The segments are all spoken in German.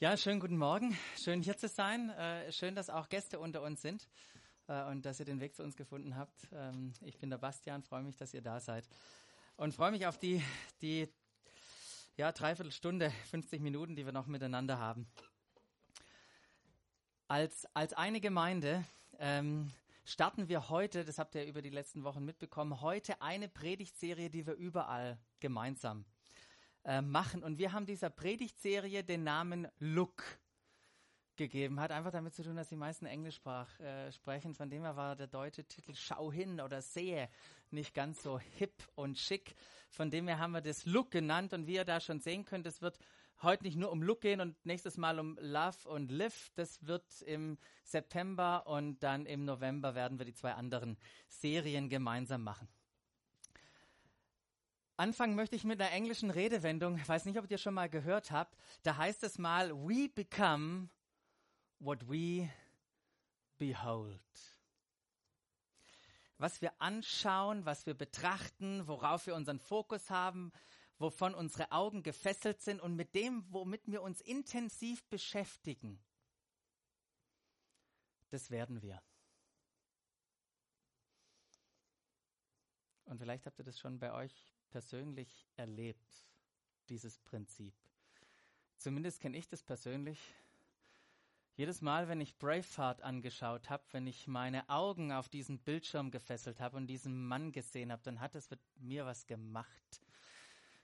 Ja, schönen guten Morgen. Schön hier zu sein. Äh, schön, dass auch Gäste unter uns sind äh, und dass ihr den Weg zu uns gefunden habt. Ähm, ich bin der Bastian, freue mich, dass ihr da seid und freue mich auf die, die ja, Dreiviertelstunde, 50 Minuten, die wir noch miteinander haben. Als, als eine Gemeinde ähm, starten wir heute, das habt ihr über die letzten Wochen mitbekommen, heute eine Predigtserie, die wir überall gemeinsam äh, machen. Und wir haben dieser Predigtserie den Namen Look gegeben. Hat einfach damit zu tun, dass die meisten Englisch sprach, äh, sprechen. Von dem her war der deutsche Titel Schau hin oder Sehe nicht ganz so hip und schick. Von dem her haben wir das Look genannt. Und wie ihr da schon sehen könnt, es wird heute nicht nur um Look gehen und nächstes Mal um Love und Live. Das wird im September und dann im November werden wir die zwei anderen Serien gemeinsam machen. Anfangen möchte ich mit einer englischen Redewendung. Ich weiß nicht, ob ihr schon mal gehört habt. Da heißt es mal, we become what we behold. Was wir anschauen, was wir betrachten, worauf wir unseren Fokus haben, wovon unsere Augen gefesselt sind und mit dem, womit wir uns intensiv beschäftigen, das werden wir. Und vielleicht habt ihr das schon bei euch persönlich erlebt, dieses Prinzip. Zumindest kenne ich das persönlich. Jedes Mal, wenn ich Braveheart angeschaut habe, wenn ich meine Augen auf diesen Bildschirm gefesselt habe und diesen Mann gesehen habe, dann hat es mit mir was gemacht.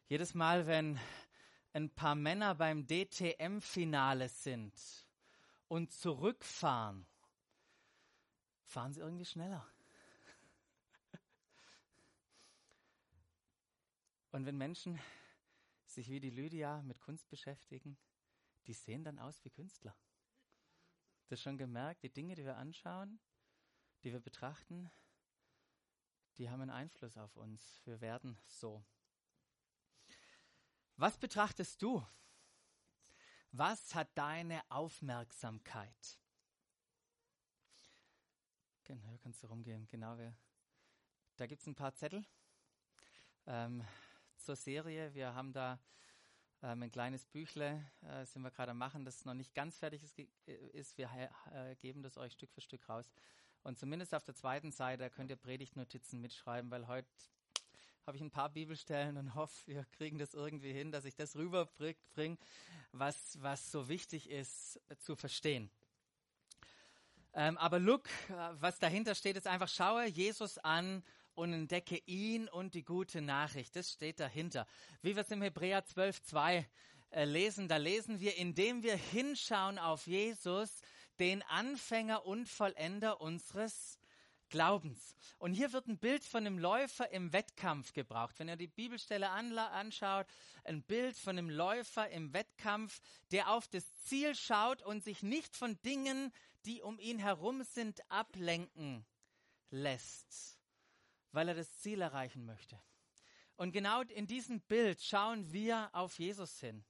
Jedes Mal, wenn ein paar Männer beim DTM-Finale sind und zurückfahren, fahren sie irgendwie schneller. Und wenn Menschen sich wie die Lydia mit Kunst beschäftigen, die sehen dann aus wie Künstler. Das schon gemerkt, die Dinge, die wir anschauen, die wir betrachten, die haben einen Einfluss auf uns. Wir werden so. Was betrachtest du? Was hat deine Aufmerksamkeit? Genau, kannst du rumgehen. Genau, da gibt es ein paar Zettel. Ähm, zur Serie. Wir haben da ähm, ein kleines Büchle, äh, sind wir gerade am machen, das noch nicht ganz fertig ist. ist. Wir äh, geben das euch Stück für Stück raus. Und zumindest auf der zweiten Seite könnt ihr Predigtnotizen mitschreiben, weil heute habe ich ein paar Bibelstellen und hoffe, wir kriegen das irgendwie hin, dass ich das rüberbringe, was, was so wichtig ist äh, zu verstehen. Ähm, aber look, äh, was dahinter steht, ist einfach, schaue Jesus an und entdecke ihn und die gute Nachricht. Das steht dahinter. Wie wir es im Hebräer 12.2 äh, lesen, da lesen wir, indem wir hinschauen auf Jesus, den Anfänger und Vollender unseres Glaubens. Und hier wird ein Bild von einem Läufer im Wettkampf gebraucht. Wenn ihr die Bibelstelle anschaut, ein Bild von einem Läufer im Wettkampf, der auf das Ziel schaut und sich nicht von Dingen, die um ihn herum sind, ablenken lässt weil er das Ziel erreichen möchte. Und genau in diesem Bild schauen wir auf Jesus hin.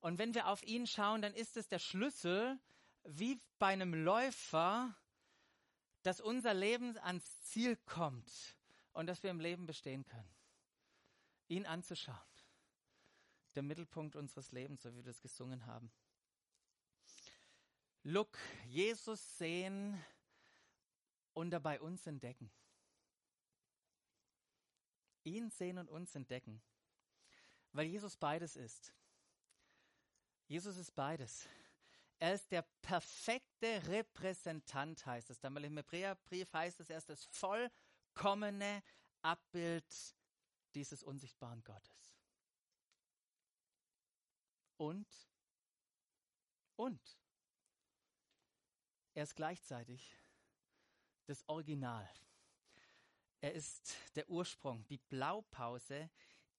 Und wenn wir auf ihn schauen, dann ist es der Schlüssel, wie bei einem Läufer, dass unser Leben ans Ziel kommt und dass wir im Leben bestehen können. Ihn anzuschauen. Der Mittelpunkt unseres Lebens, so wie wir das gesungen haben. Look, Jesus sehen und dabei uns entdecken ihn sehen und uns entdecken. Weil Jesus beides ist. Jesus ist beides. Er ist der perfekte Repräsentant, heißt es. Dann im Hebräerbrief heißt es, er ist das vollkommene Abbild dieses unsichtbaren Gottes. Und, und, er ist gleichzeitig das Original er ist der Ursprung, die Blaupause,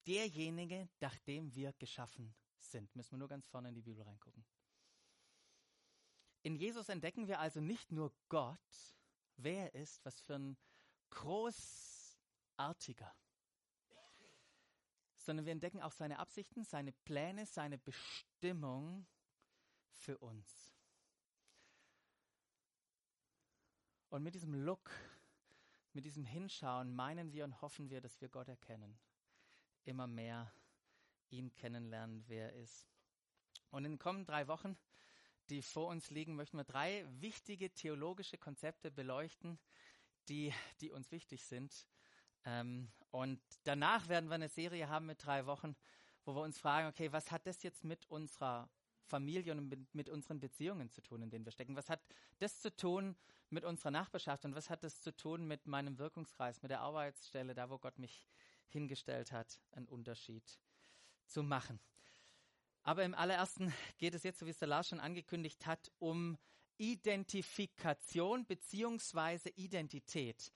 derjenige, nach dem wir geschaffen sind. Müssen wir nur ganz vorne in die Bibel reingucken. In Jesus entdecken wir also nicht nur Gott, wer er ist, was für ein großartiger, sondern wir entdecken auch seine Absichten, seine Pläne, seine Bestimmung für uns. Und mit diesem Look mit diesem Hinschauen meinen wir und hoffen wir, dass wir Gott erkennen. Immer mehr ihn kennenlernen, wer er ist. Und in den kommenden drei Wochen, die vor uns liegen, möchten wir drei wichtige theologische Konzepte beleuchten, die, die uns wichtig sind. Ähm, und danach werden wir eine Serie haben mit drei Wochen, wo wir uns fragen, okay, was hat das jetzt mit unserer Familie und mit, mit, unseren Beziehungen zu tun, in denen wir stecken? Was hat das zu tun mit unserer Nachbarschaft und was hat das zu tun mit meinem Wirkungskreis, mit der Arbeitsstelle, da wo Gott mich hingestellt hat, einen Unterschied zu machen? Aber im allerersten geht es jetzt, so wie es der Lars schon angekündigt hat, um Identifikation beziehungsweise Identität.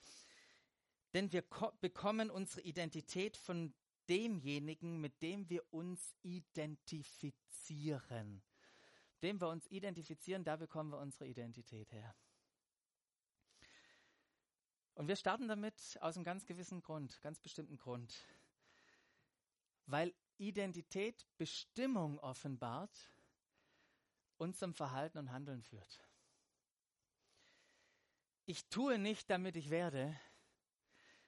Denn wir bekommen unsere Identität von demjenigen, mit dem wir uns identifizieren. Dem wir uns identifizieren, da bekommen wir unsere Identität her. Und wir starten damit aus einem ganz gewissen Grund, ganz bestimmten Grund. Weil Identität Bestimmung offenbart, unserem Verhalten und Handeln führt. Ich tue nicht, damit ich werde,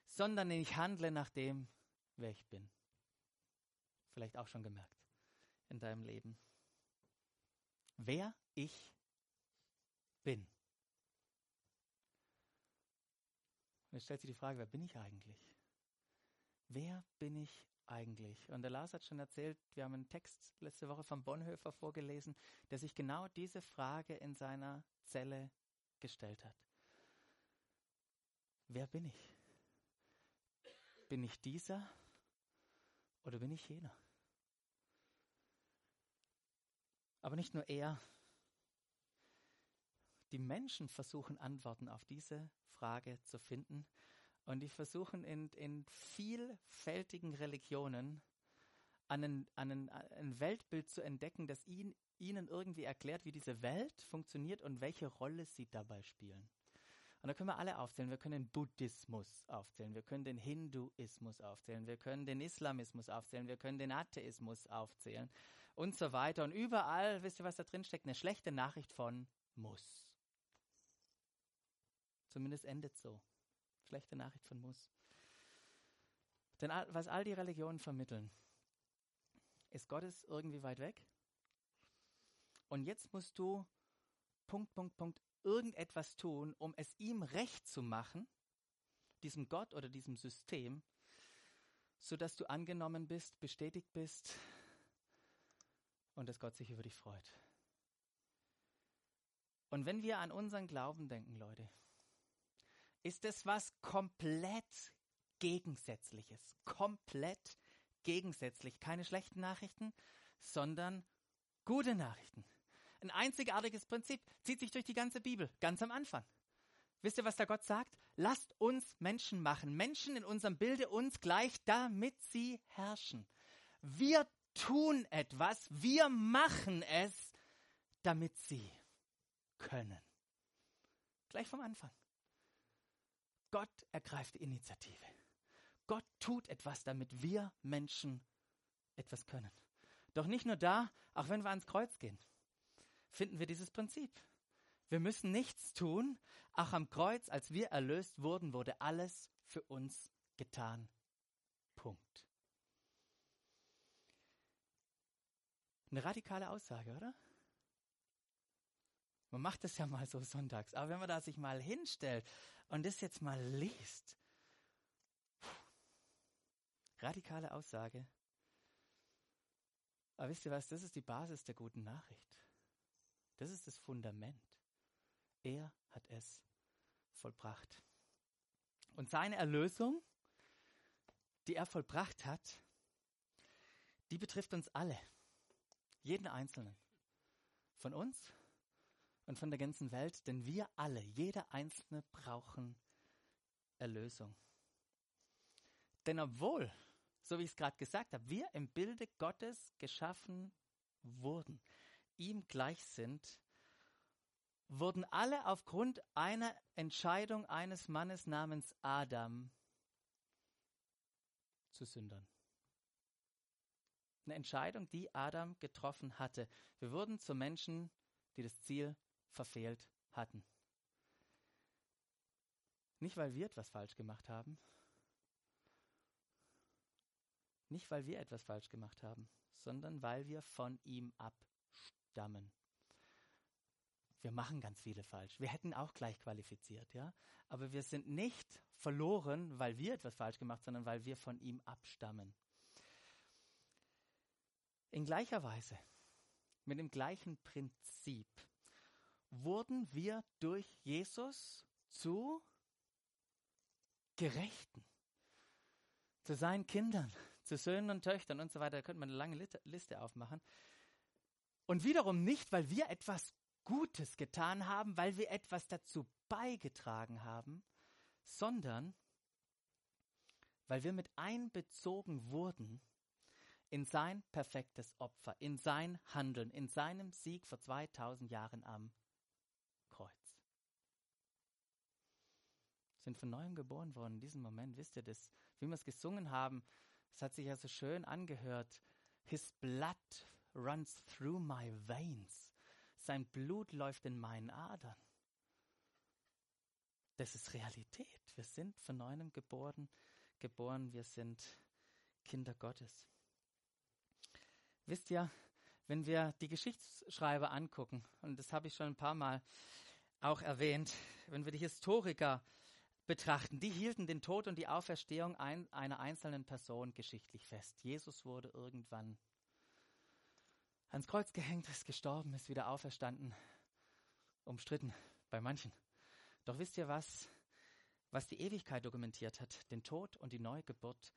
sondern ich handle nach dem, wer ich bin. Vielleicht auch schon gemerkt in deinem Leben. Wer ich bin. Und jetzt stellt sich die Frage, wer bin ich eigentlich? Wer bin ich eigentlich? Und der Lars hat schon erzählt, wir haben einen Text letzte Woche von Bonhoeffer vorgelesen, der sich genau diese Frage in seiner Zelle gestellt hat. Wer bin ich? Bin ich dieser oder bin ich jener? Aber nicht nur er. Die Menschen versuchen Antworten auf diese Frage zu finden und die versuchen in, in vielfältigen Religionen einen, einen, ein Weltbild zu entdecken, das ihn, ihnen irgendwie erklärt, wie diese Welt funktioniert und welche Rolle sie dabei spielen. Und da können wir alle aufzählen. Wir können den Buddhismus aufzählen, wir können den Hinduismus aufzählen, wir können den Islamismus aufzählen, wir können den Atheismus aufzählen und so weiter. Und überall, wisst ihr, was da drin steckt? Eine schlechte Nachricht von muss. Zumindest endet so. Schlechte Nachricht von muss. Denn was all die Religionen vermitteln, ist Gottes irgendwie weit weg. Und jetzt musst du Punkt, Punkt, Punkt irgendetwas tun, um es ihm recht zu machen, diesem Gott oder diesem System, sodass du angenommen bist, bestätigt bist und dass Gott sich über dich freut. Und wenn wir an unseren Glauben denken, Leute, ist es was komplett Gegensätzliches, komplett gegensätzlich. Keine schlechten Nachrichten, sondern gute Nachrichten. Ein einzigartiges Prinzip zieht sich durch die ganze Bibel, ganz am Anfang. Wisst ihr, was da Gott sagt? Lasst uns Menschen machen. Menschen in unserem Bilde uns gleich, damit sie herrschen. Wir tun etwas, wir machen es, damit sie können. Gleich vom Anfang. Gott ergreift die Initiative. Gott tut etwas, damit wir Menschen etwas können. Doch nicht nur da, auch wenn wir ans Kreuz gehen finden wir dieses Prinzip. Wir müssen nichts tun. Auch am Kreuz, als wir erlöst wurden, wurde alles für uns getan. Punkt. Eine radikale Aussage, oder? Man macht das ja mal so sonntags. Aber wenn man da sich mal hinstellt und das jetzt mal liest, radikale Aussage. Aber wisst ihr was, das ist die Basis der guten Nachricht. Das ist das Fundament. Er hat es vollbracht. Und seine Erlösung, die er vollbracht hat, die betrifft uns alle. Jeden Einzelnen. Von uns und von der ganzen Welt, denn wir alle, jeder Einzelne brauchen Erlösung. Denn obwohl, so wie ich es gerade gesagt habe, wir im Bilde Gottes geschaffen wurden, ihm gleich sind, wurden alle aufgrund einer Entscheidung eines Mannes namens Adam zu Sündern. Eine Entscheidung, die Adam getroffen hatte. Wir wurden zu Menschen, die das Ziel verfehlt hatten. Nicht, weil wir etwas falsch gemacht haben. Nicht, weil wir etwas falsch gemacht haben, sondern weil wir von ihm ab abstammen. Wir machen ganz viele falsch. Wir hätten auch gleich qualifiziert, ja. Aber wir sind nicht verloren, weil wir etwas falsch gemacht, sondern weil wir von ihm abstammen. In gleicher Weise, mit dem gleichen Prinzip, wurden wir durch Jesus zu Gerechten, zu seinen Kindern, zu Söhnen und Töchtern und so weiter. Da könnte man eine lange Liste aufmachen. Und wiederum nicht, weil wir etwas Gutes getan haben, weil wir etwas dazu beigetragen haben, sondern weil wir mit einbezogen wurden in sein perfektes Opfer, in sein Handeln, in seinem Sieg vor 2000 Jahren am Kreuz. Sind von neuem geboren worden in diesem Moment, wisst ihr das? Wie wir es gesungen haben, es hat sich ja so schön angehört. His blood runs through my veins. Sein Blut läuft in meinen Adern. Das ist Realität. Wir sind von neuem geboren, geboren, wir sind Kinder Gottes. Wisst ihr, wenn wir die Geschichtsschreiber angucken, und das habe ich schon ein paar Mal auch erwähnt, wenn wir die Historiker betrachten, die hielten den Tod und die Auferstehung ein, einer einzelnen Person geschichtlich fest. Jesus wurde irgendwann ans Kreuz gehängt, ist gestorben, ist wieder auferstanden. Umstritten bei manchen. Doch wisst ihr was, was die Ewigkeit dokumentiert hat? Den Tod und die Neugeburt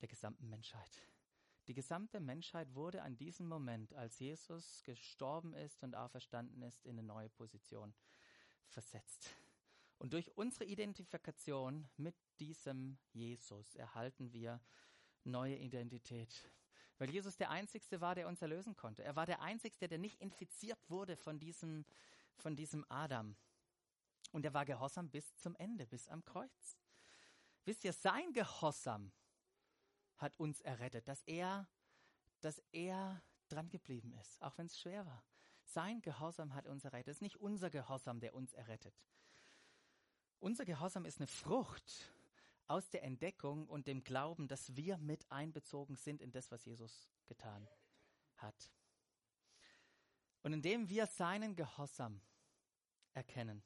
der gesamten Menschheit. Die gesamte Menschheit wurde an diesem Moment, als Jesus gestorben ist und auferstanden ist, in eine neue Position versetzt. Und durch unsere Identifikation mit diesem Jesus erhalten wir neue Identität. Weil Jesus der Einzige war, der uns erlösen konnte. Er war der Einzige, der nicht infiziert wurde von diesem, von diesem Adam. Und er war gehorsam bis zum Ende, bis am Kreuz. Wisst ihr, sein Gehorsam hat uns errettet, dass er, dass er dran geblieben ist, auch wenn es schwer war. Sein Gehorsam hat uns errettet. Es ist nicht unser Gehorsam, der uns errettet. Unser Gehorsam ist eine Frucht aus der Entdeckung und dem Glauben, dass wir mit einbezogen sind in das, was Jesus getan hat. Und indem wir seinen Gehorsam erkennen,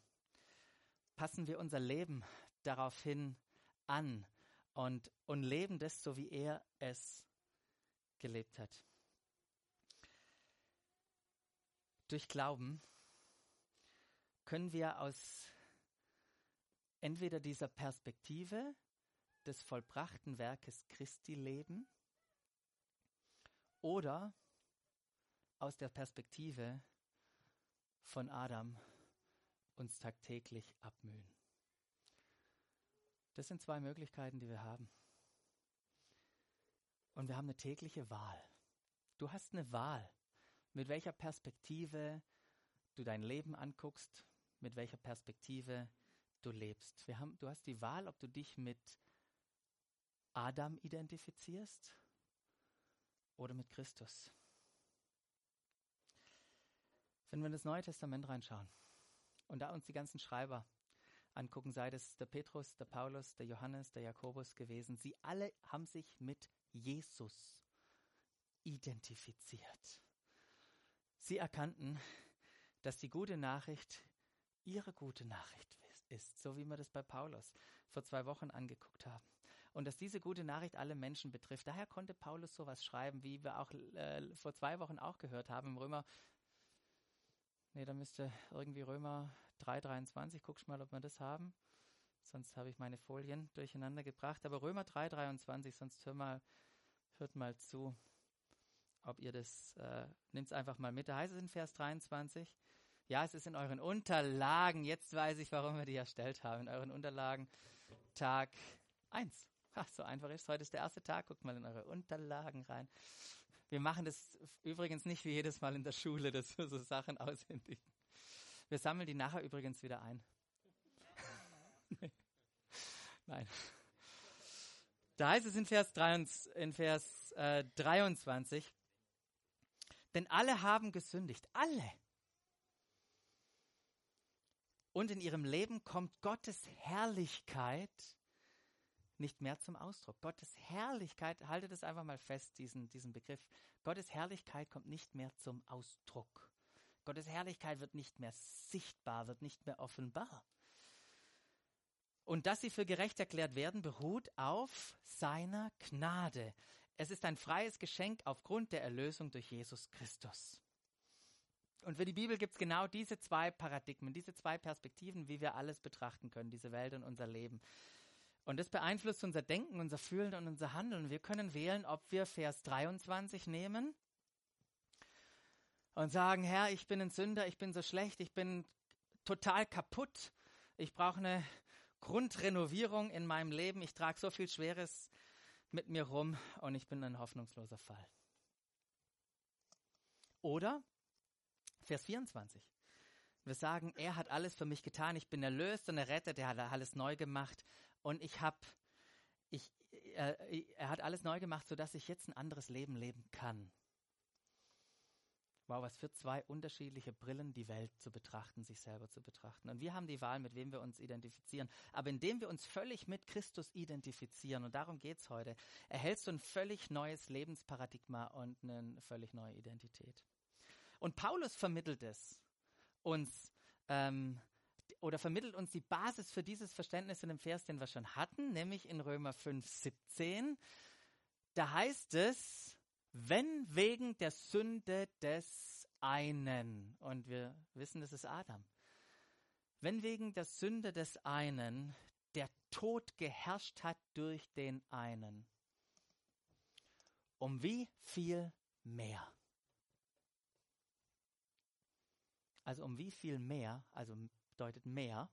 passen wir unser Leben daraufhin an und, und leben das so, wie er es gelebt hat. Durch Glauben können wir aus entweder dieser Perspektive des vollbrachten Werkes Christi leben oder aus der Perspektive von Adam uns tagtäglich abmühen. Das sind zwei Möglichkeiten, die wir haben. Und wir haben eine tägliche Wahl. Du hast eine Wahl, mit welcher Perspektive du dein Leben anguckst, mit welcher Perspektive du lebst. Wir haben, du hast die Wahl, ob du dich mit Adam identifizierst oder mit Christus. Wenn wir in das Neue Testament reinschauen und da uns die ganzen Schreiber angucken, sei es der Petrus, der Paulus, der Johannes, der Jakobus gewesen, sie alle haben sich mit Jesus identifiziert. Sie erkannten, dass die gute Nachricht ihre gute Nachricht ist, so wie wir das bei Paulus vor zwei Wochen angeguckt haben und dass diese gute Nachricht alle Menschen betrifft. Daher konnte Paulus sowas schreiben, wie wir auch äh, vor zwei Wochen auch gehört haben im Römer. Nee, da müsste irgendwie Römer 3,23. Guckst mal, ob wir das haben. Sonst habe ich meine Folien durcheinander gebracht. Aber Römer 3,23, sonst hör mal, hört mal zu, ob ihr das, äh, nimmt es einfach mal mit. Da heißt es in Vers 23, ja, es ist in euren Unterlagen, jetzt weiß ich, warum wir die erstellt haben, in euren Unterlagen Tag 1. Ach, so einfach ist. Heute ist der erste Tag. Guckt mal in eure Unterlagen rein. Wir machen das übrigens nicht wie jedes Mal in der Schule, dass wir so Sachen aushändigen. Wir sammeln die nachher übrigens wieder ein. Nein. Da heißt es in Vers, 23, in Vers äh, 23, denn alle haben gesündigt, alle. Und in ihrem Leben kommt Gottes Herrlichkeit nicht mehr zum Ausdruck. Gottes Herrlichkeit, haltet es einfach mal fest, diesen, diesen Begriff. Gottes Herrlichkeit kommt nicht mehr zum Ausdruck. Gottes Herrlichkeit wird nicht mehr sichtbar, wird nicht mehr offenbar. Und dass sie für gerecht erklärt werden, beruht auf seiner Gnade. Es ist ein freies Geschenk aufgrund der Erlösung durch Jesus Christus. Und für die Bibel gibt es genau diese zwei Paradigmen, diese zwei Perspektiven, wie wir alles betrachten können, diese Welt und unser Leben. Und das beeinflusst unser Denken, unser Fühlen und unser Handeln. Wir können wählen, ob wir Vers 23 nehmen und sagen, Herr, ich bin ein Sünder, ich bin so schlecht, ich bin total kaputt, ich brauche eine Grundrenovierung in meinem Leben, ich trage so viel Schweres mit mir rum und ich bin ein hoffnungsloser Fall. Oder Vers 24. Wir sagen, er hat alles für mich getan, ich bin erlöst und errettet, er hat alles neu gemacht und ich habe, ich, äh, er hat alles neu gemacht, sodass ich jetzt ein anderes Leben leben kann. Wow, was für zwei unterschiedliche Brillen, die Welt zu betrachten, sich selber zu betrachten. Und wir haben die Wahl, mit wem wir uns identifizieren. Aber indem wir uns völlig mit Christus identifizieren, und darum geht es heute, erhältst du ein völlig neues Lebensparadigma und eine völlig neue Identität. Und Paulus vermittelt es uns, ähm, oder vermittelt uns die Basis für dieses Verständnis in dem Vers, den wir schon hatten, nämlich in Römer 5, 17. Da heißt es, wenn wegen der Sünde des einen, und wir wissen, das ist Adam, wenn wegen der Sünde des einen der Tod geherrscht hat durch den einen, um wie viel mehr? Also um wie viel mehr, also bedeutet mehr,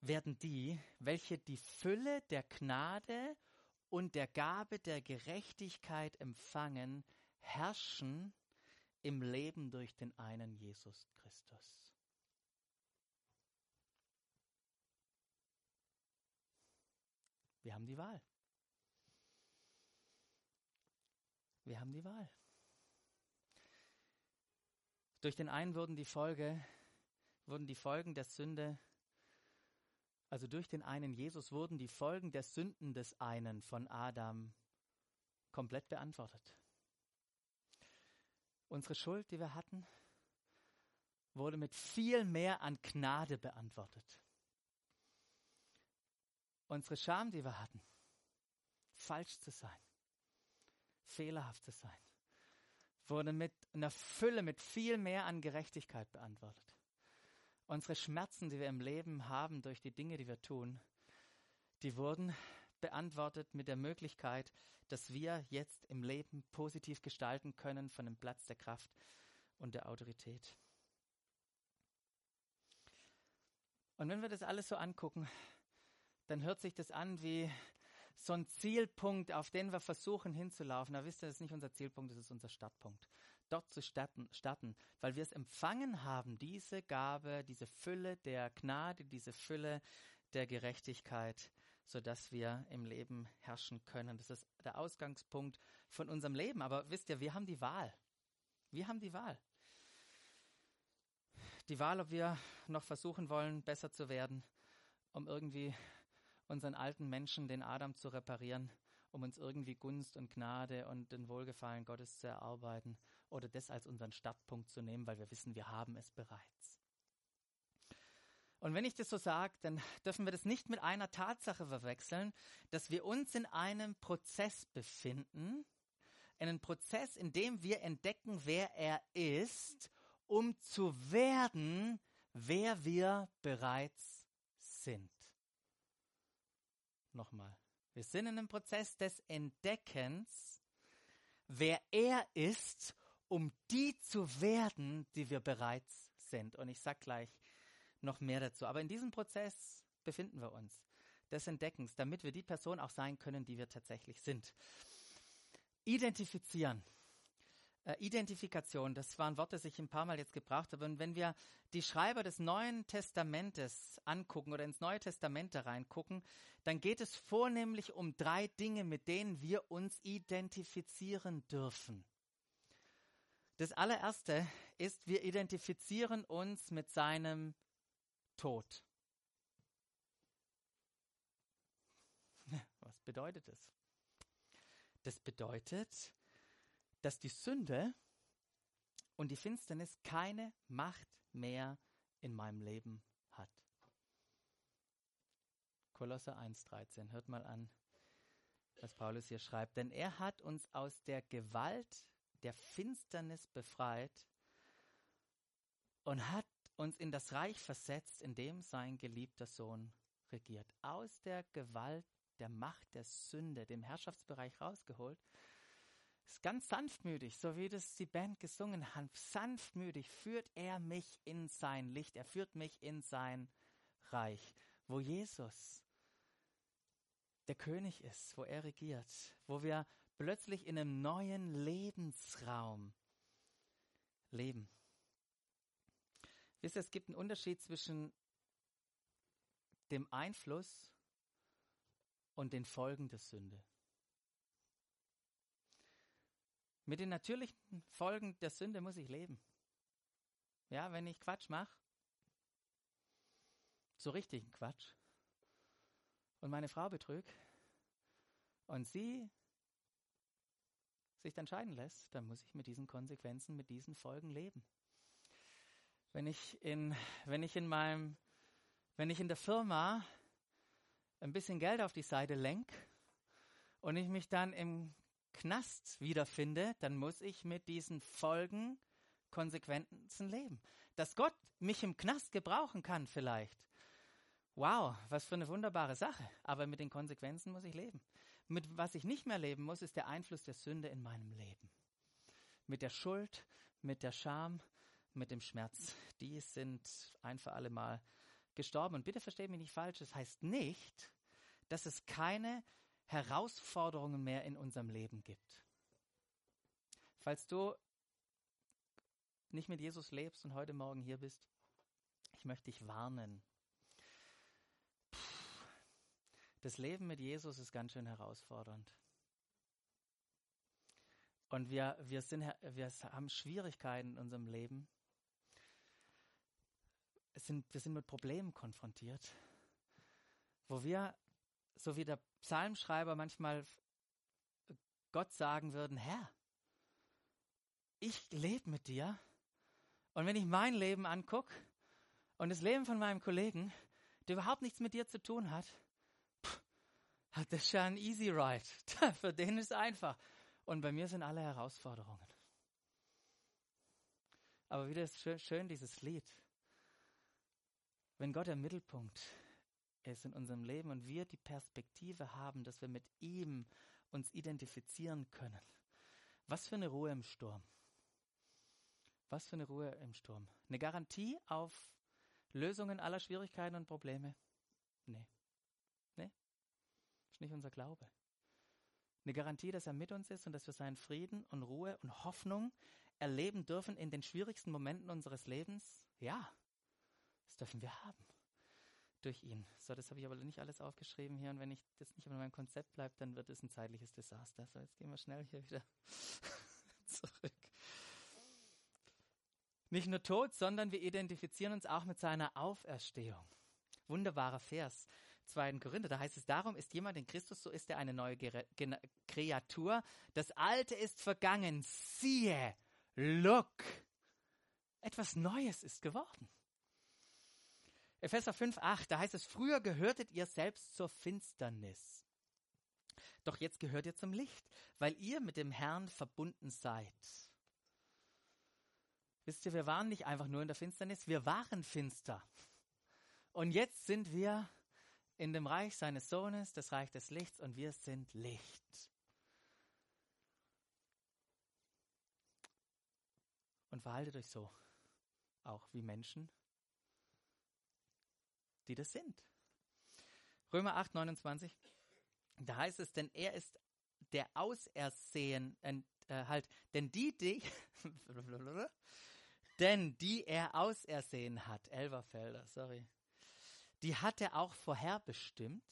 werden die, welche die Fülle der Gnade und der Gabe der Gerechtigkeit empfangen, herrschen im Leben durch den einen Jesus Christus. Wir haben die Wahl. Wir haben die Wahl. Durch den einen wurden die Folge, wurden die Folgen der Sünde also durch den einen Jesus wurden die Folgen der Sünden des einen von Adam komplett beantwortet. Unsere Schuld, die wir hatten, wurde mit viel mehr an Gnade beantwortet. Unsere Scham, die wir hatten, falsch zu sein, fehlerhaft zu sein, wurde mit einer Fülle, mit viel mehr an Gerechtigkeit beantwortet. Unsere Schmerzen, die wir im Leben haben durch die Dinge, die wir tun, die wurden beantwortet mit der Möglichkeit, dass wir jetzt im Leben positiv gestalten können von dem Platz der Kraft und der Autorität. Und wenn wir das alles so angucken, dann hört sich das an wie so ein Zielpunkt, auf den wir versuchen hinzulaufen. Da wisst ihr, das ist nicht unser Zielpunkt, das ist unser Startpunkt dort zu starten, starten, weil wir es empfangen haben, diese Gabe, diese Fülle der Gnade, diese Fülle der Gerechtigkeit, sodass wir im Leben herrschen können. Das ist der Ausgangspunkt von unserem Leben. Aber wisst ihr, wir haben die Wahl. Wir haben die Wahl. Die Wahl, ob wir noch versuchen wollen, besser zu werden, um irgendwie unseren alten Menschen, den Adam, zu reparieren, um uns irgendwie Gunst und Gnade und den Wohlgefallen Gottes zu erarbeiten oder das als unseren Startpunkt zu nehmen, weil wir wissen, wir haben es bereits. Und wenn ich das so sage, dann dürfen wir das nicht mit einer Tatsache verwechseln, dass wir uns in einem Prozess befinden, einen Prozess, in dem wir entdecken, wer er ist, um zu werden, wer wir bereits sind. Nochmal. Wir sind in einem Prozess des Entdeckens, wer er ist um die zu werden, die wir bereits sind. Und ich sage gleich noch mehr dazu. Aber in diesem Prozess befinden wir uns des Entdeckens, damit wir die Person auch sein können, die wir tatsächlich sind. Identifizieren. Äh, Identifikation, das war ein Wort, das ich ein paar Mal jetzt gebracht habe. Und wenn wir die Schreiber des Neuen Testamentes angucken oder ins Neue Testament reingucken, dann geht es vornehmlich um drei Dinge, mit denen wir uns identifizieren dürfen. Das allererste ist, wir identifizieren uns mit seinem Tod. Was bedeutet das? Das bedeutet, dass die Sünde und die Finsternis keine Macht mehr in meinem Leben hat. Kolosser 1,13. Hört mal an, was Paulus hier schreibt. Denn er hat uns aus der Gewalt der Finsternis befreit und hat uns in das Reich versetzt, in dem sein geliebter Sohn regiert. Aus der Gewalt der Macht der Sünde, dem Herrschaftsbereich rausgeholt. Ist ganz sanftmütig, so wie das die Band gesungen hat. Sanftmütig führt er mich in sein Licht. Er führt mich in sein Reich, wo Jesus der König ist, wo er regiert, wo wir plötzlich in einem neuen Lebensraum leben. Wisst ihr, es gibt einen Unterschied zwischen dem Einfluss und den Folgen der Sünde. Mit den natürlichen Folgen der Sünde muss ich leben. Ja, wenn ich Quatsch mache, so richtigen Quatsch, und meine Frau betrügt und sie sich dann scheiden lässt, dann muss ich mit diesen Konsequenzen, mit diesen Folgen leben. Wenn ich in, wenn ich in meinem, wenn ich in der Firma ein bisschen Geld auf die Seite lenk und ich mich dann im Knast wiederfinde, dann muss ich mit diesen Folgen, Konsequenzen leben. Dass Gott mich im Knast gebrauchen kann vielleicht. Wow, was für eine wunderbare Sache. Aber mit den Konsequenzen muss ich leben. Mit was ich nicht mehr leben muss, ist der Einfluss der Sünde in meinem Leben. Mit der Schuld, mit der Scham, mit dem Schmerz. Die sind ein für alle Mal gestorben. Und bitte versteht mich nicht falsch, das heißt nicht, dass es keine Herausforderungen mehr in unserem Leben gibt. Falls du nicht mit Jesus lebst und heute Morgen hier bist, ich möchte dich warnen. Das Leben mit Jesus ist ganz schön herausfordernd. Und wir, wir, sind, wir haben Schwierigkeiten in unserem Leben. Es sind, wir sind mit Problemen konfrontiert, wo wir, so wie der Psalmschreiber manchmal Gott sagen würden, Herr, ich lebe mit dir. Und wenn ich mein Leben angucke und das Leben von meinem Kollegen, der überhaupt nichts mit dir zu tun hat, hat das schon ein Easy Ride. Für den ist einfach. Und bei mir sind alle Herausforderungen. Aber wieder ist schön, schön dieses Lied. Wenn Gott der Mittelpunkt ist in unserem Leben und wir die Perspektive haben, dass wir mit ihm uns identifizieren können. Was für eine Ruhe im Sturm. Was für eine Ruhe im Sturm. Eine Garantie auf Lösungen aller Schwierigkeiten und Probleme? Nee. Nee. Ist nicht unser Glaube. Eine Garantie, dass er mit uns ist und dass wir seinen Frieden und Ruhe und Hoffnung erleben dürfen in den schwierigsten Momenten unseres Lebens? Ja, das dürfen wir haben durch ihn. So, das habe ich aber nicht alles aufgeschrieben hier. Und wenn ich das nicht in meinem Konzept bleibt, dann wird es ein zeitliches Desaster. So, jetzt gehen wir schnell hier wieder zurück. Nicht nur tot, sondern wir identifizieren uns auch mit seiner Auferstehung. Wunderbarer Vers. 2. Korinther, da heißt es, darum ist jemand in Christus, so ist er eine neue Kreatur. Das Alte ist vergangen. Siehe, look. Etwas Neues ist geworden. Epheser 5, 8, da heißt es, früher gehörtet ihr selbst zur Finsternis. Doch jetzt gehört ihr zum Licht, weil ihr mit dem Herrn verbunden seid. Wisst ihr, wir waren nicht einfach nur in der Finsternis, wir waren finster. Und jetzt sind wir in dem Reich seines Sohnes, das Reich des Lichts, und wir sind Licht. Und verhaltet euch so, auch wie Menschen, die das sind. Römer 8, 29. Da heißt es, denn er ist der Ausersehen, äh, halt, denn die, die, denn die er ausersehen hat, Elverfelder, sorry, die hat er auch vorherbestimmt,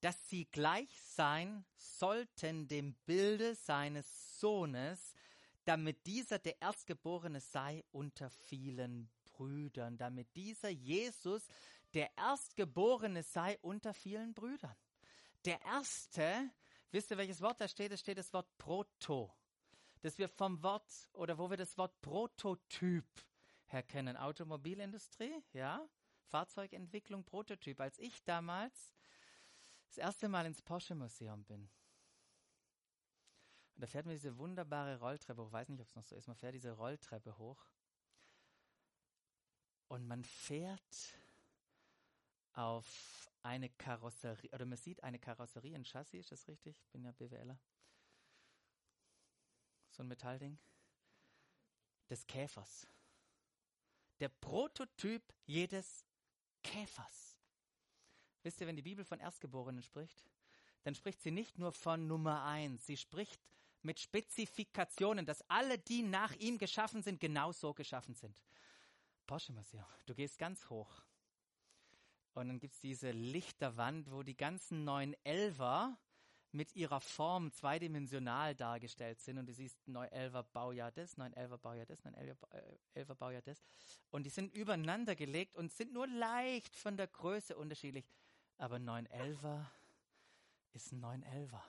dass sie gleich sein sollten dem Bilde seines Sohnes, damit dieser der Erstgeborene sei unter vielen Brüdern, damit dieser Jesus der Erstgeborene sei unter vielen Brüdern. Der erste, wisst ihr, welches Wort da steht? Es steht das Wort Proto. Das wir vom Wort oder wo wir das Wort Prototyp herkennen. Automobilindustrie, ja, Fahrzeugentwicklung, Prototyp. Als ich damals das erste Mal ins Porsche Museum bin, und da fährt man diese wunderbare Rolltreppe hoch. Ich weiß nicht, ob es noch so ist. Man fährt diese Rolltreppe hoch. Und man fährt auf eine Karosserie, oder man sieht eine Karosserie, ein Chassis, ist das richtig? Ich bin ja BWLer. So ein Metallding. Des Käfers. Der Prototyp jedes Käfers. Wisst ihr, wenn die Bibel von Erstgeborenen spricht, dann spricht sie nicht nur von Nummer eins, sie spricht mit Spezifikationen, dass alle, die nach ihm geschaffen sind, genau so geschaffen sind. Porsche Museum, du gehst ganz hoch. Und dann gibt es diese Lichterwand, wo die ganzen neun Elfer mit ihrer Form zweidimensional dargestellt sind. Und du siehst 911er Baujahr das, 911er Baujahr das, 911er Baujahr das. Und die sind übereinander gelegt und sind nur leicht von der Größe unterschiedlich. Aber 911er ist ein 911er.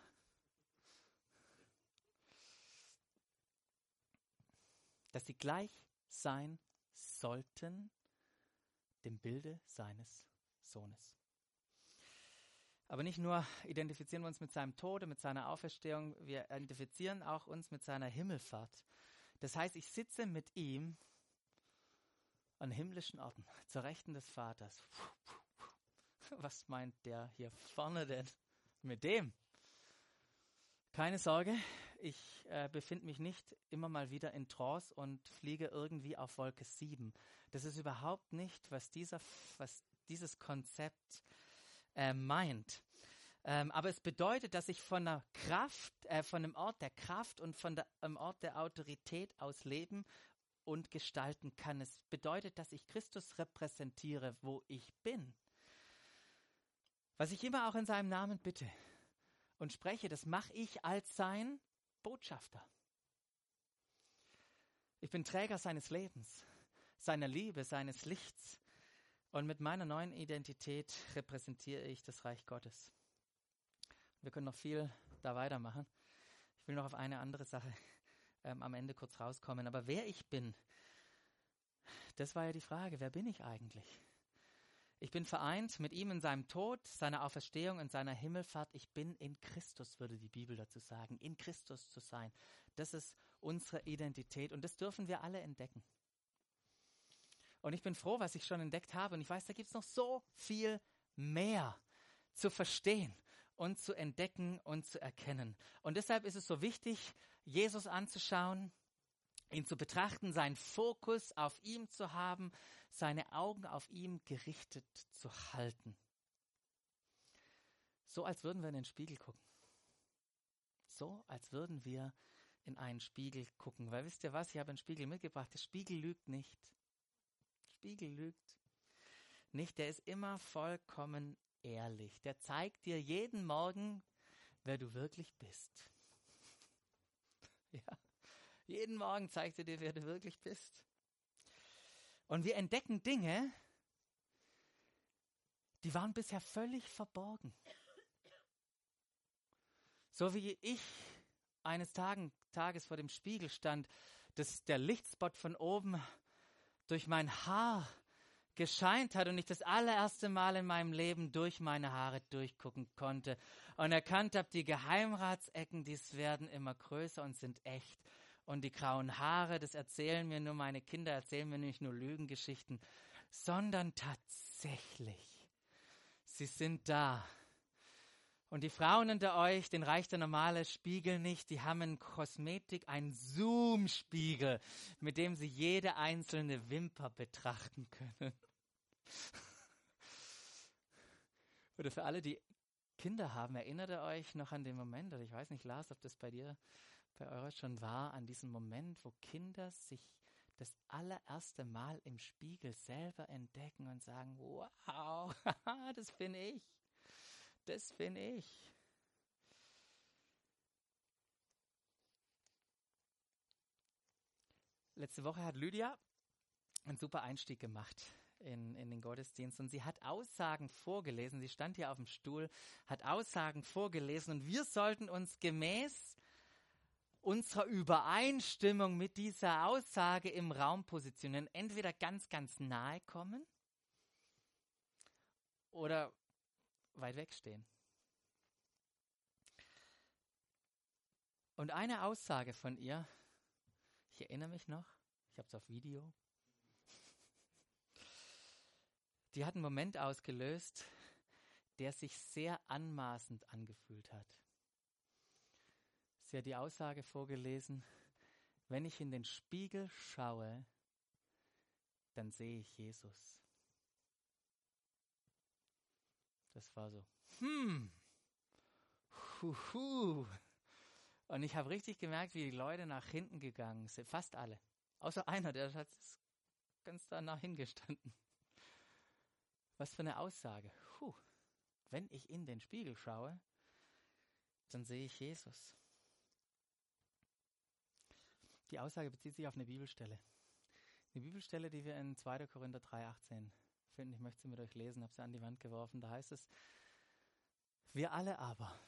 Dass sie gleich sein sollten dem Bilde seines Sohnes. Aber nicht nur identifizieren wir uns mit seinem Tode, mit seiner Auferstehung, wir identifizieren auch uns mit seiner Himmelfahrt. Das heißt, ich sitze mit ihm an himmlischen Orten, zur Rechten des Vaters. Was meint der hier vorne denn mit dem? Keine Sorge, ich äh, befinde mich nicht immer mal wieder in Trance und fliege irgendwie auf Wolke 7. Das ist überhaupt nicht, was, dieser, was dieses Konzept äh, meint. Ähm, aber es bedeutet, dass ich von der Kraft, äh, von dem Ort der Kraft und von dem Ort der Autorität aus leben und gestalten kann. Es bedeutet, dass ich Christus repräsentiere, wo ich bin. Was ich immer auch in seinem Namen bitte und spreche, das mache ich als sein Botschafter. Ich bin Träger seines Lebens, seiner Liebe, seines Lichts. Und mit meiner neuen Identität repräsentiere ich das Reich Gottes. Wir können noch viel da weitermachen. Ich will noch auf eine andere Sache ähm, am Ende kurz rauskommen. Aber wer ich bin, das war ja die Frage. Wer bin ich eigentlich? Ich bin vereint mit ihm in seinem Tod, seiner Auferstehung und seiner Himmelfahrt. Ich bin in Christus, würde die Bibel dazu sagen. In Christus zu sein. Das ist unsere Identität und das dürfen wir alle entdecken. Und ich bin froh, was ich schon entdeckt habe. Und ich weiß, da gibt es noch so viel mehr zu verstehen und zu entdecken und zu erkennen. Und deshalb ist es so wichtig, Jesus anzuschauen, ihn zu betrachten, seinen Fokus auf ihm zu haben, seine Augen auf ihm gerichtet zu halten. So als würden wir in den Spiegel gucken. So als würden wir in einen Spiegel gucken. Weil wisst ihr was, ich habe einen Spiegel mitgebracht. Der Spiegel lügt nicht. Spiegel lügt nicht. Der ist immer vollkommen ehrlich. Der zeigt dir jeden Morgen, wer du wirklich bist. ja. Jeden Morgen zeigt er dir, wer du wirklich bist. Und wir entdecken Dinge, die waren bisher völlig verborgen. So wie ich eines Tagen, Tages vor dem Spiegel stand, dass der Lichtspot von oben durch mein Haar gescheint hat und ich das allererste Mal in meinem Leben durch meine Haare durchgucken konnte und erkannt habe, die Geheimratsecken, die werden immer größer und sind echt und die grauen Haare, das erzählen mir nur meine Kinder, erzählen mir nicht nur Lügengeschichten, sondern tatsächlich. Sie sind da. Und die Frauen unter euch, den reicht der normale Spiegel nicht, die haben in Kosmetik einen Zoom-Spiegel, mit dem sie jede einzelne Wimper betrachten können. Oder für alle, die Kinder haben, erinnert ihr euch noch an den Moment, oder ich weiß nicht, Lars, ob das bei dir bei euch schon war, an diesem Moment, wo Kinder sich das allererste Mal im Spiegel selber entdecken und sagen, wow, das bin ich, das bin ich. Letzte Woche hat Lydia einen super Einstieg gemacht in, in den Gottesdienst und sie hat Aussagen vorgelesen. Sie stand hier auf dem Stuhl, hat Aussagen vorgelesen und wir sollten uns gemäß unserer Übereinstimmung mit dieser Aussage im Raum positionieren. Entweder ganz, ganz nahe kommen oder weit wegstehen. Und eine Aussage von ihr, ich erinnere mich noch, ich habe es auf Video, die hat einen Moment ausgelöst, der sich sehr anmaßend angefühlt hat. Sie hat die Aussage vorgelesen, wenn ich in den Spiegel schaue, dann sehe ich Jesus. Das war so, hm, huhu. Und ich habe richtig gemerkt, wie die Leute nach hinten gegangen sind, fast alle. Außer einer, der hat ganz danach hingestanden. Was für eine Aussage. Puh. Wenn ich in den Spiegel schaue, dann sehe ich Jesus. Die Aussage bezieht sich auf eine Bibelstelle. Eine Bibelstelle, die wir in 2. Korinther 3,18 finden. Ich möchte sie mit euch lesen, habe sie an die Wand geworfen. Da heißt es, wir alle aber,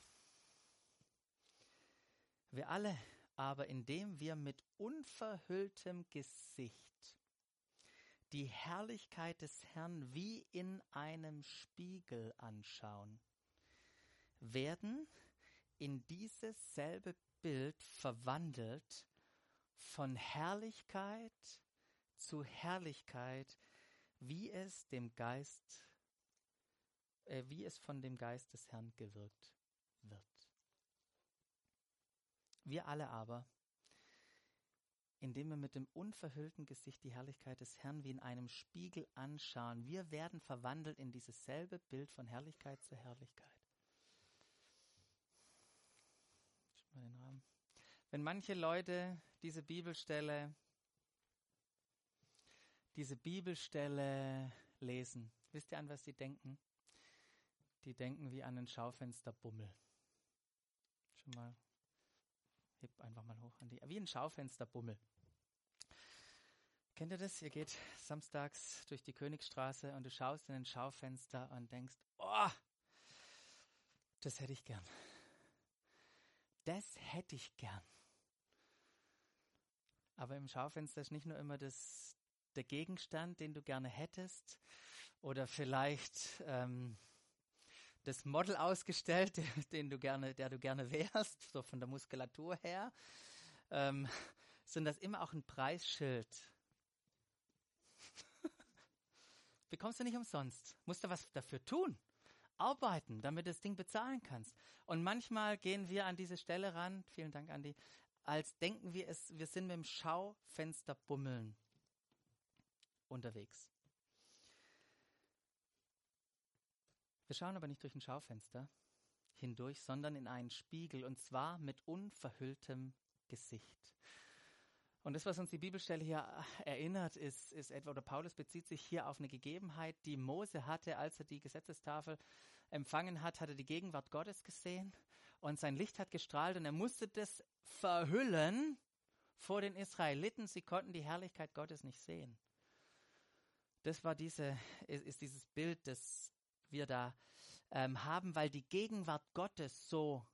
wir alle aber, indem wir mit unverhülltem Gesicht die Herrlichkeit des Herrn wie in einem Spiegel anschauen, werden in dieses selbe Bild verwandelt von Herrlichkeit zu Herrlichkeit, wie es dem Geist, äh, wie es von dem Geist des Herrn gewirkt wird. Wir alle aber, indem wir mit dem unverhüllten Gesicht die Herrlichkeit des Herrn wie in einem Spiegel anschauen. Wir werden verwandelt in dieses selbe Bild von Herrlichkeit zu Herrlichkeit. Wenn manche Leute diese Bibelstelle, diese Bibelstelle lesen, wisst ihr an was sie denken? Die denken wie an einen Schaufensterbummel. Schon mal Heb einfach mal hoch an die. Wie ein Schaufensterbummel. Kennt ihr das? Ihr geht samstags durch die Königstraße und du schaust in ein Schaufenster und denkst, oh, das hätte ich gern. Das hätte ich gern. Aber im Schaufenster ist nicht nur immer das, der Gegenstand, den du gerne hättest, oder vielleicht ähm, das Model ausgestellt, den du gerne, der du gerne wärst, so von der Muskulatur her, ähm, sind das immer auch ein Preisschild. Bekommst du nicht umsonst. Musst du was dafür tun. Arbeiten, damit du das Ding bezahlen kannst. Und manchmal gehen wir an diese Stelle ran, vielen Dank, Andi, als denken wir es, wir sind mit dem Schaufenster bummeln unterwegs. Wir schauen aber nicht durch ein Schaufenster hindurch, sondern in einen Spiegel und zwar mit unverhülltem Gesicht. Und das, was uns die Bibelstelle hier erinnert, ist, ist etwa, oder Paulus bezieht sich hier auf eine Gegebenheit, die Mose hatte, als er die Gesetzestafel empfangen hat, hat er die Gegenwart Gottes gesehen und sein Licht hat gestrahlt und er musste das verhüllen vor den Israeliten. Sie konnten die Herrlichkeit Gottes nicht sehen. Das war diese, ist, ist dieses Bild des wir da ähm, haben, weil die Gegenwart Gottes so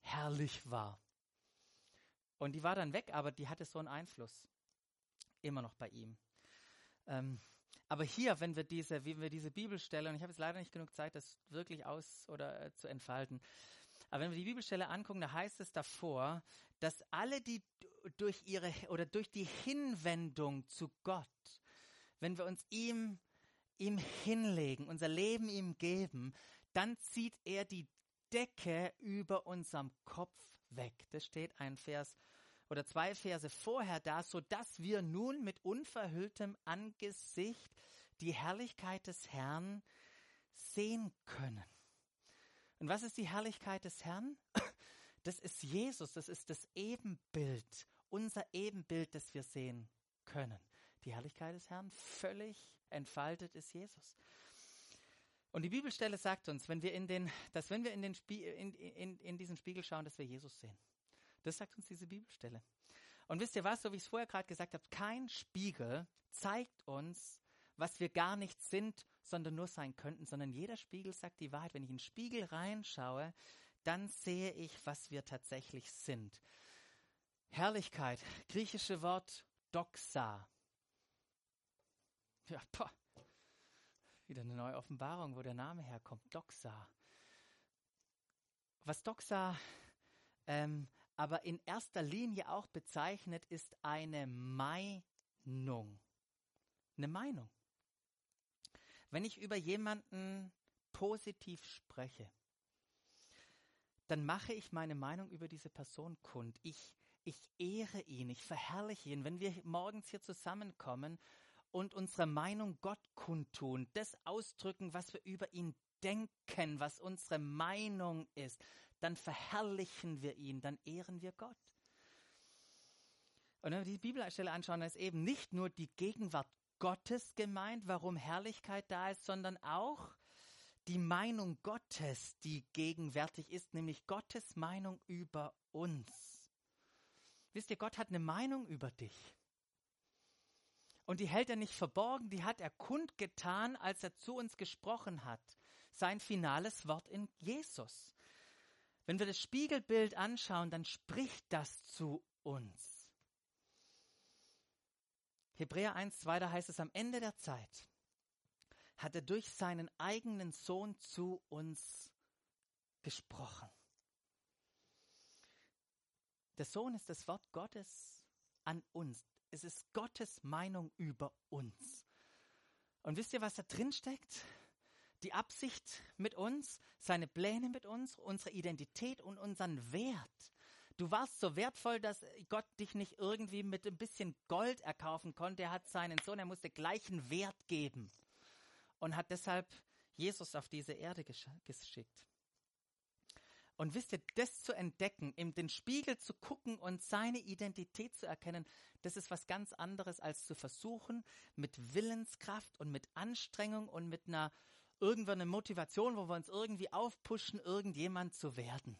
herrlich war. Und die war dann weg, aber die hatte so einen Einfluss. Immer noch bei ihm. Ähm, aber hier, wenn wir diese, wie wir diese Bibelstelle, und ich habe jetzt leider nicht genug Zeit, das wirklich aus oder äh, zu entfalten, aber wenn wir die Bibelstelle angucken, da heißt es davor, dass alle, die durch ihre oder durch die Hinwendung zu Gott, wenn wir uns ihm ihm hinlegen, unser Leben ihm geben, dann zieht er die Decke über unserem Kopf weg. Das steht ein Vers oder zwei Verse vorher da, so dass wir nun mit unverhülltem Angesicht die Herrlichkeit des Herrn sehen können. Und was ist die Herrlichkeit des Herrn? Das ist Jesus, das ist das Ebenbild, unser Ebenbild, das wir sehen können. Die Herrlichkeit des Herrn völlig entfaltet ist Jesus. Und die Bibelstelle sagt uns, wenn wir in den, dass wenn wir in, den Spie in, in, in diesen Spiegel schauen, dass wir Jesus sehen. Das sagt uns diese Bibelstelle. Und wisst ihr was, so wie ich es vorher gerade gesagt habe, kein Spiegel zeigt uns, was wir gar nicht sind, sondern nur sein könnten, sondern jeder Spiegel sagt die Wahrheit. Wenn ich in den Spiegel reinschaue, dann sehe ich, was wir tatsächlich sind. Herrlichkeit, griechische Wort doxa. Ja, poh. Wieder eine neue Offenbarung, wo der Name herkommt. Doxa. Was Doxa ähm, aber in erster Linie auch bezeichnet, ist eine Meinung. Eine Meinung. Wenn ich über jemanden positiv spreche, dann mache ich meine Meinung über diese Person kund. Ich, ich ehre ihn, ich verherrliche ihn. Wenn wir morgens hier zusammenkommen und unsere Meinung Gott kundtun, das ausdrücken, was wir über ihn denken, was unsere Meinung ist, dann verherrlichen wir ihn, dann ehren wir Gott. Und wenn wir die Bibelstelle anschauen, dann ist eben nicht nur die Gegenwart Gottes gemeint, warum Herrlichkeit da ist, sondern auch die Meinung Gottes, die gegenwärtig ist, nämlich Gottes Meinung über uns. Wisst ihr, Gott hat eine Meinung über dich. Und die hält er nicht verborgen, die hat er kundgetan, als er zu uns gesprochen hat. Sein finales Wort in Jesus. Wenn wir das Spiegelbild anschauen, dann spricht das zu uns. Hebräer 1, 2, da heißt es am Ende der Zeit, hat er durch seinen eigenen Sohn zu uns gesprochen. Der Sohn ist das Wort Gottes an uns. Es ist Gottes Meinung über uns. Und wisst ihr, was da drin steckt? die Absicht mit uns, seine Pläne mit uns, unsere Identität und unseren Wert. Du warst so wertvoll, dass Gott dich nicht irgendwie mit ein bisschen Gold erkaufen konnte. Er hat seinen Sohn, er musste gleichen Wert geben und hat deshalb Jesus auf diese Erde geschickt. Und wisst ihr, das zu entdecken, in den Spiegel zu gucken und seine Identität zu erkennen, das ist was ganz anderes als zu versuchen, mit Willenskraft und mit Anstrengung und mit einer irgendwann eine Motivation, wo wir uns irgendwie aufpushen, irgendjemand zu werden.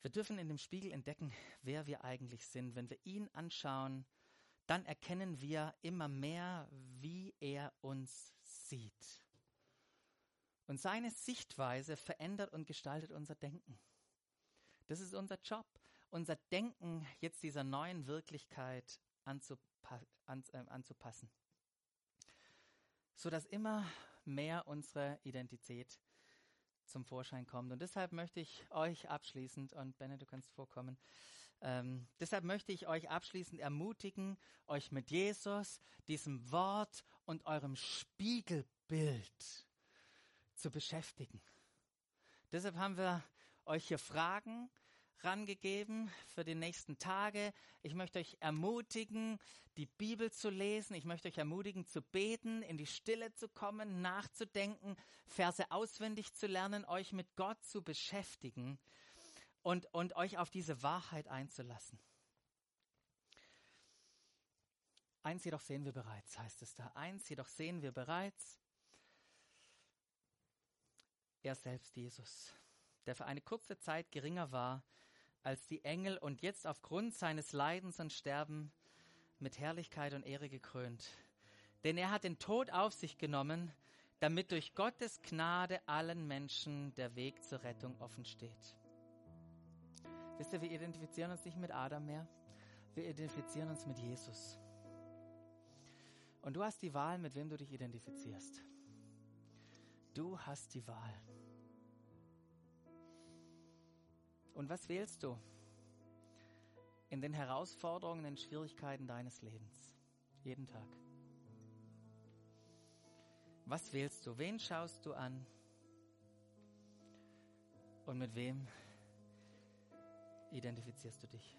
Wir dürfen in dem Spiegel entdecken, wer wir eigentlich sind. Wenn wir ihn anschauen, dann erkennen wir immer mehr, wie er uns sieht. Und seine Sichtweise verändert und gestaltet unser Denken. Das ist unser Job, unser Denken jetzt dieser neuen Wirklichkeit anzupa an, äh, anzupassen sodass immer mehr unsere Identität zum Vorschein kommt. Und deshalb möchte ich euch abschließend, und Benne, du kannst vorkommen, ähm, deshalb möchte ich euch abschließend ermutigen, euch mit Jesus, diesem Wort und eurem Spiegelbild zu beschäftigen. Deshalb haben wir euch hier Fragen rangegeben für die nächsten Tage. Ich möchte euch ermutigen, die Bibel zu lesen. Ich möchte euch ermutigen, zu beten, in die Stille zu kommen, nachzudenken, Verse auswendig zu lernen, euch mit Gott zu beschäftigen und, und euch auf diese Wahrheit einzulassen. Eins jedoch sehen wir bereits, heißt es da. Eins jedoch sehen wir bereits. Er selbst, Jesus, der für eine kurze Zeit geringer war als die Engel und jetzt aufgrund seines Leidens und Sterben mit Herrlichkeit und Ehre gekrönt. Denn er hat den Tod auf sich genommen, damit durch Gottes Gnade allen Menschen der Weg zur Rettung offen steht. Wisst ihr, wir identifizieren uns nicht mit Adam mehr, wir identifizieren uns mit Jesus. Und du hast die Wahl, mit wem du dich identifizierst. Du hast die Wahl. Und was wählst du in den Herausforderungen, in den Schwierigkeiten deines Lebens? Jeden Tag. Was wählst du? Wen schaust du an? Und mit wem identifizierst du dich?